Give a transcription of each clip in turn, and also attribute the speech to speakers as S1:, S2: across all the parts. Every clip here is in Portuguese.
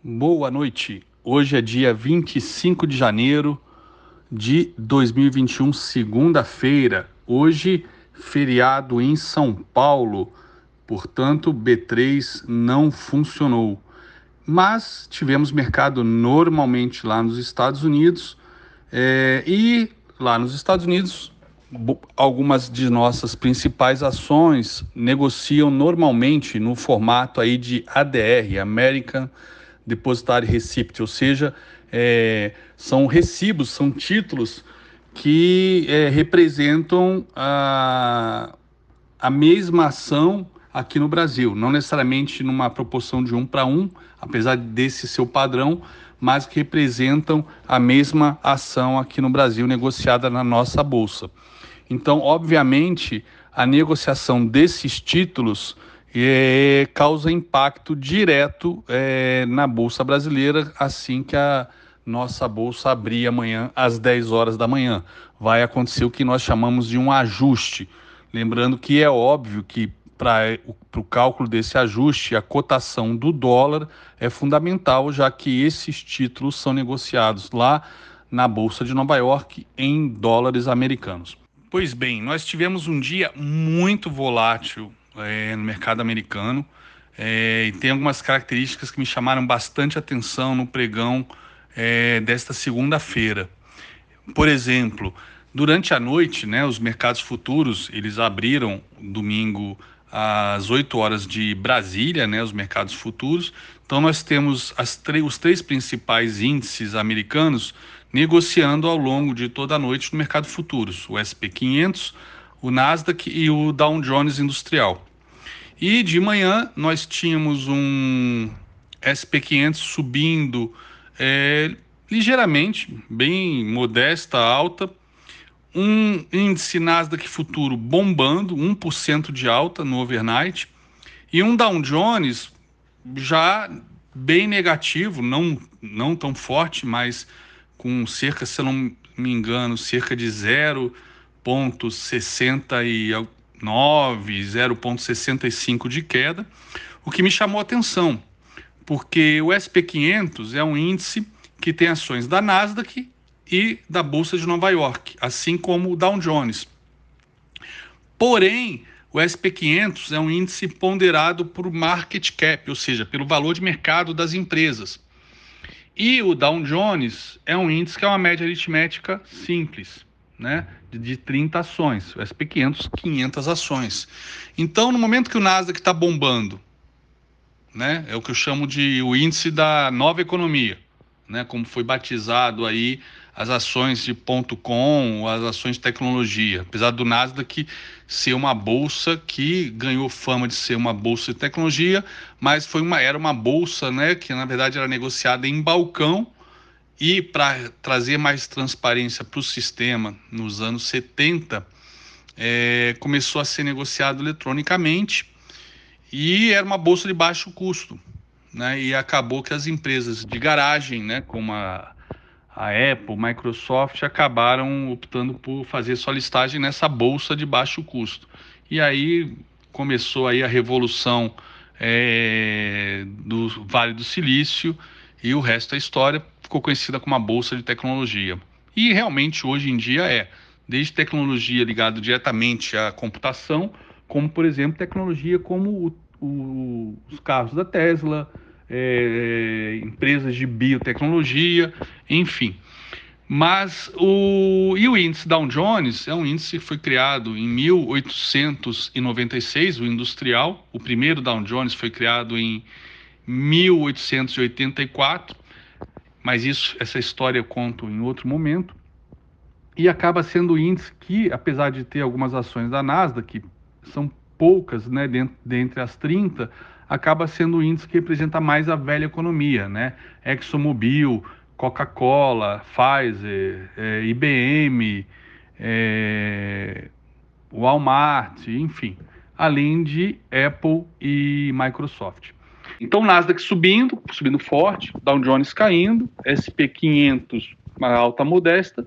S1: Boa noite. Hoje é dia 25 de janeiro de 2021, segunda-feira. Hoje, feriado em São Paulo, portanto, B3 não funcionou. Mas tivemos mercado normalmente lá nos Estados Unidos é, e lá nos Estados Unidos algumas de nossas principais ações negociam normalmente no formato aí de ADR, American Receipt, ou seja, é, são recibos, são títulos que é, representam a, a mesma ação aqui no Brasil, não necessariamente numa proporção de um para um, apesar desse seu padrão, mas que representam a mesma ação aqui no Brasil negociada na nossa bolsa. Então, obviamente, a negociação desses títulos é, causa impacto direto é, na Bolsa Brasileira assim que a nossa Bolsa abrir amanhã às 10 horas da manhã. Vai acontecer o que nós chamamos de um ajuste. Lembrando que é óbvio que para o cálculo desse ajuste, a cotação do dólar é fundamental, já que esses títulos são negociados lá na Bolsa de Nova York em dólares americanos. Pois bem, nós tivemos um dia muito volátil é, no mercado americano é, e tem algumas características que me chamaram bastante atenção no pregão é, desta segunda-feira. Por exemplo, durante a noite, né, os mercados futuros eles abriram domingo às 8 horas de Brasília, né, os mercados futuros. Então nós temos os três principais índices americanos negociando ao longo de toda a noite no mercado futuros, o SP 500, o Nasdaq e o Dow Jones Industrial. E de manhã nós tínhamos um SP 500 subindo é, ligeiramente, bem modesta, alta, um índice Nasdaq futuro bombando, 1% de alta no overnight, e um Dow Jones já bem negativo, não, não tão forte, mas com cerca, se eu não me engano, cerca de 0,69, 0,65 de queda, o que me chamou a atenção, porque o SP500 é um índice que tem ações da Nasdaq e da Bolsa de Nova York, assim como o Dow Jones. Porém, o SP500 é um índice ponderado por market cap, ou seja, pelo valor de mercado das empresas. E o Dow Jones é um índice que é uma média aritmética simples, né? De, de 30 ações. O SP 500, 500 ações. Então, no momento que o Nasdaq está bombando, né? É o que eu chamo de o índice da nova economia, né? Como foi batizado aí as ações de ponto .com, as ações de tecnologia. Apesar do Nasdaq ser uma bolsa que ganhou fama de ser uma bolsa de tecnologia, mas foi uma, era uma bolsa né, que na verdade era negociada em balcão e para trazer mais transparência para o sistema nos anos 70, é, começou a ser negociado eletronicamente e era uma bolsa de baixo custo. Né, e acabou que as empresas de garagem, né, como a a Apple, Microsoft acabaram optando por fazer sua listagem nessa bolsa de baixo custo. E aí começou aí a revolução é, do Vale do Silício e o resto da história ficou conhecida como a bolsa de tecnologia. E realmente hoje em dia é, desde tecnologia ligada diretamente à computação, como por exemplo tecnologia como o, o, os carros da Tesla, é, empresas de biotecnologia, enfim. Mas o, e o índice Dow Jones é um índice que foi criado em 1896, o industrial. O primeiro Dow Jones foi criado em 1884, mas isso, essa história eu conto em outro momento. E acaba sendo o índice que, apesar de ter algumas ações da Nasdaq, que são poucas, né, dentre as 30, acaba sendo o índice que representa mais a velha economia, né? ExxonMobil, Coca-Cola, Pfizer, é, IBM, é, Walmart, enfim, além de Apple e Microsoft. Então, Nasdaq subindo, subindo forte, Dow Jones caindo, SP 500 uma alta modesta.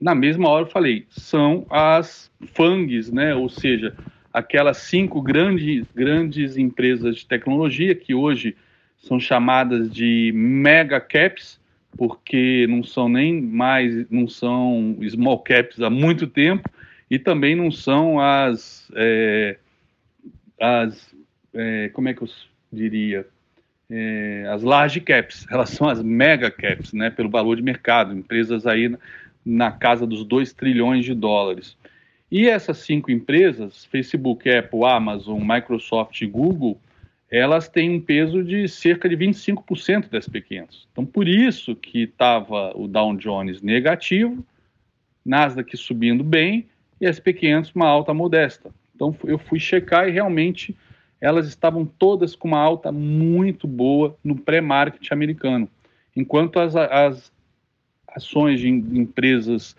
S1: Na mesma hora eu falei, são as FANGs, né? Ou seja, aquelas cinco grandes, grandes empresas de tecnologia que hoje são chamadas de mega caps, porque não são nem mais, não são small caps há muito tempo, e também não são as, é, as é, como é que eu diria, é, as large caps, elas são as mega caps, né, pelo valor de mercado, empresas aí na, na casa dos 2 trilhões de dólares. E essas cinco empresas, Facebook, Apple, Amazon, Microsoft e Google, elas têm um peso de cerca de 25% das P500. Então, por isso que estava o Dow Jones negativo, Nasdaq subindo bem e SP500 uma alta modesta. Então, eu fui checar e realmente elas estavam todas com uma alta muito boa no pré-market americano, enquanto as, as ações de empresas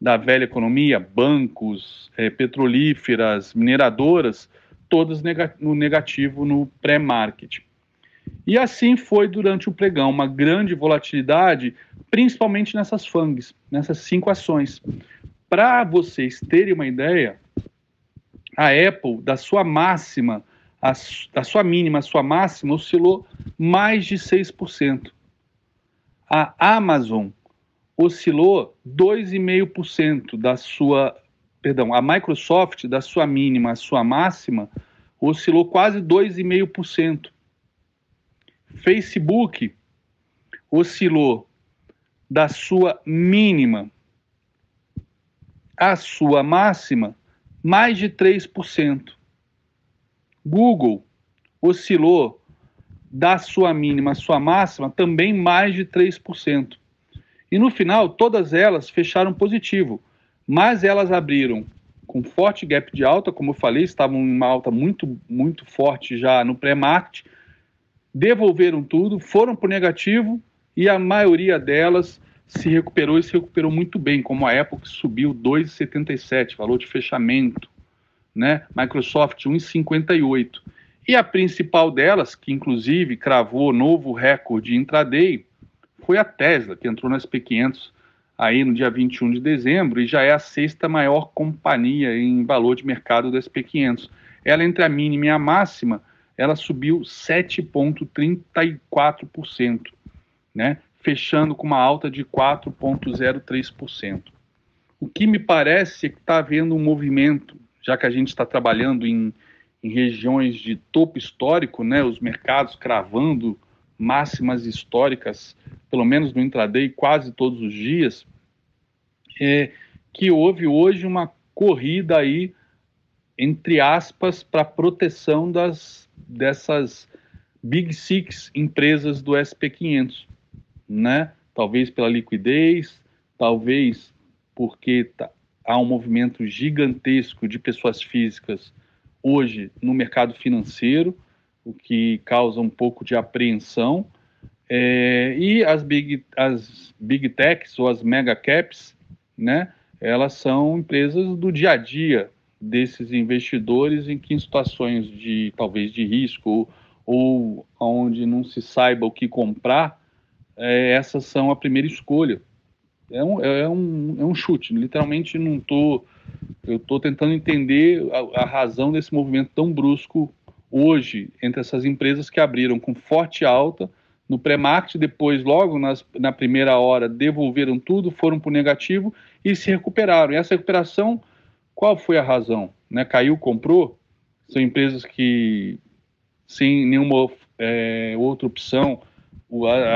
S1: da velha economia, bancos, é, petrolíferas, mineradoras, todas no negativo no pré-market. E assim foi durante o pregão, uma grande volatilidade, principalmente nessas FANGs, nessas cinco ações. Para vocês terem uma ideia, a Apple, da sua máxima, a, da sua mínima à sua máxima, oscilou mais de 6%. A Amazon oscilou 2,5% da sua, perdão, a Microsoft da sua mínima sua máxima oscilou quase 2,5%. Facebook oscilou da sua mínima à sua máxima mais de 3%. Google oscilou da sua mínima à sua máxima também mais de 3%. E no final, todas elas fecharam positivo, mas elas abriram com forte gap de alta, como eu falei, estavam em uma alta muito, muito forte já no pré-market, devolveram tudo, foram para o negativo e a maioria delas se recuperou e se recuperou muito bem, como a Apple que subiu 2,77, valor de fechamento, né? Microsoft 1,58. E a principal delas, que inclusive cravou novo recorde intraday, foi a Tesla, que entrou nas P500 aí no dia 21 de dezembro e já é a sexta maior companhia em valor de mercado das P500. Ela, entre a mínima e a máxima, ela subiu 7,34%, né? fechando com uma alta de 4,03%. O que me parece é que está havendo um movimento, já que a gente está trabalhando em, em regiões de topo histórico, né? os mercados cravando máximas históricas, pelo menos no intraday, quase todos os dias, é que houve hoje uma corrida aí, entre aspas, para proteção das, dessas Big Six empresas do SP500, né? Talvez pela liquidez, talvez porque tá, há um movimento gigantesco de pessoas físicas hoje no mercado financeiro, o que causa um pouco de apreensão. É, e as big, as big techs ou as mega caps, né, elas são empresas do dia a dia desses investidores em que em situações de talvez de risco ou, onde não se saiba o que comprar, é, essas são a primeira escolha. É um, é um, é um chute, literalmente não estou. Eu estou tentando entender a, a razão desse movimento tão brusco hoje entre essas empresas que abriram com forte alta no pré-market, depois, logo nas, na primeira hora, devolveram tudo, foram para o negativo e se recuperaram. E essa recuperação, qual foi a razão? Né? Caiu, comprou? São empresas que, sem nenhuma é, outra opção,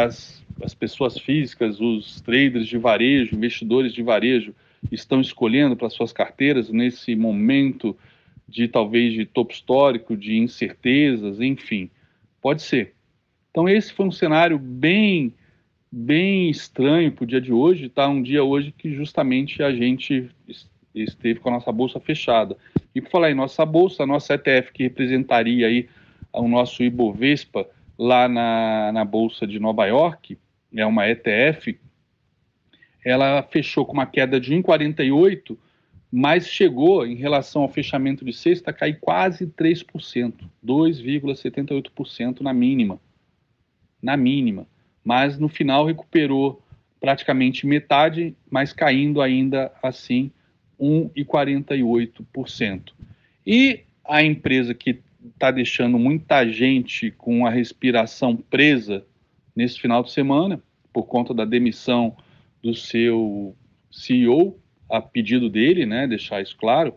S1: as, as pessoas físicas, os traders de varejo, investidores de varejo, estão escolhendo para suas carteiras nesse momento de talvez de topo histórico, de incertezas, enfim, pode ser. Então esse foi um cenário bem bem estranho para o dia de hoje, tá? Um dia hoje que justamente a gente esteve com a nossa bolsa fechada. E por falar em nossa bolsa, a nossa ETF que representaria aí o nosso Ibovespa lá na, na bolsa de Nova York, é uma ETF, ela fechou com uma queda de 1,48 mas chegou, em relação ao fechamento de sexta, a cair quase 3%, 2,78% na mínima. Na mínima. Mas no final recuperou praticamente metade, mas caindo ainda assim 1,48%. E a empresa que está deixando muita gente com a respiração presa nesse final de semana, por conta da demissão do seu CEO, a pedido dele, né, deixar isso claro,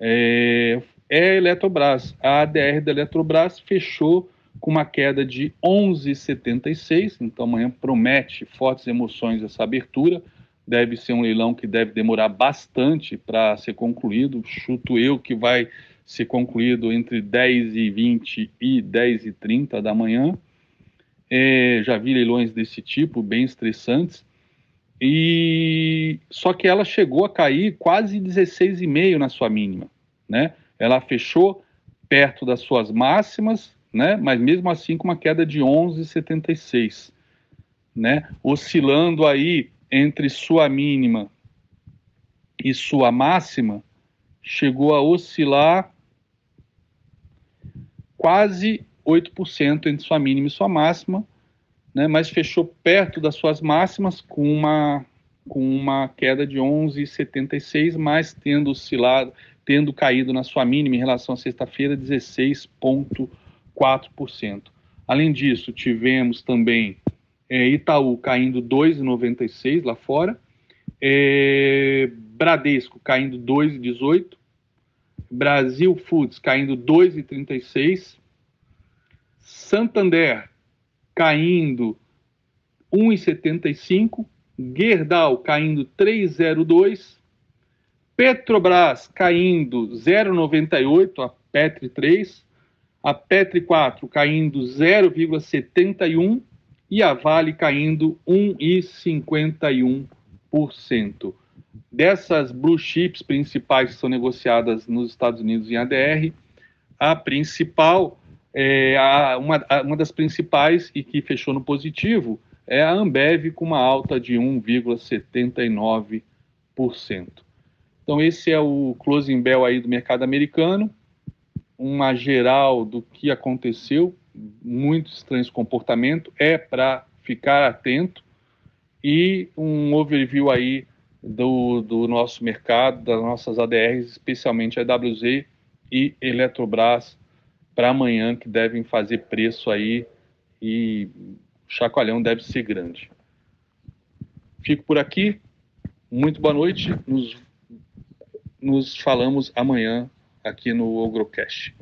S1: é, é a Eletrobras. A ADR da Eletrobras fechou com uma queda de 11,76, então amanhã promete fortes emoções essa abertura. Deve ser um leilão que deve demorar bastante para ser concluído. Chuto eu que vai ser concluído entre 10 e 20 e 10 e 30 da manhã. É, já vi leilões desse tipo, bem estressantes. E só que ela chegou a cair quase 16,5 na sua mínima, né? Ela fechou perto das suas máximas, né? Mas mesmo assim com uma queda de 11,76, né? Oscilando aí entre sua mínima e sua máxima, chegou a oscilar quase 8% entre sua mínima e sua máxima, né, mas fechou perto das suas máximas com uma, com uma queda de 11,76, mas tendo oscilado, tendo caído na sua mínima em relação à sexta-feira 16,4%. Além disso, tivemos também é, Itaú caindo 2,96 lá fora, é, Bradesco caindo 2,18, Brasil Foods caindo 2,36, Santander caindo 1,75, Gerdau caindo 3,02, Petrobras caindo 0,98, a Petri 3, a Petri 4 caindo 0,71 e a Vale caindo 1,51%. Dessas blue chips principais que são negociadas nos Estados Unidos em ADR, a principal é, a, uma, a, uma das principais e que fechou no positivo é a Ambev com uma alta de 1,79%. Então esse é o closing bell aí do mercado americano, uma geral do que aconteceu, muito estranho esse comportamento, é para ficar atento e um overview aí do, do nosso mercado, das nossas ADRs, especialmente a WZ e Eletrobras para amanhã que devem fazer preço aí e o chacoalhão deve ser grande. Fico por aqui. Muito boa noite. Nos, nos falamos amanhã aqui no Ogrocast.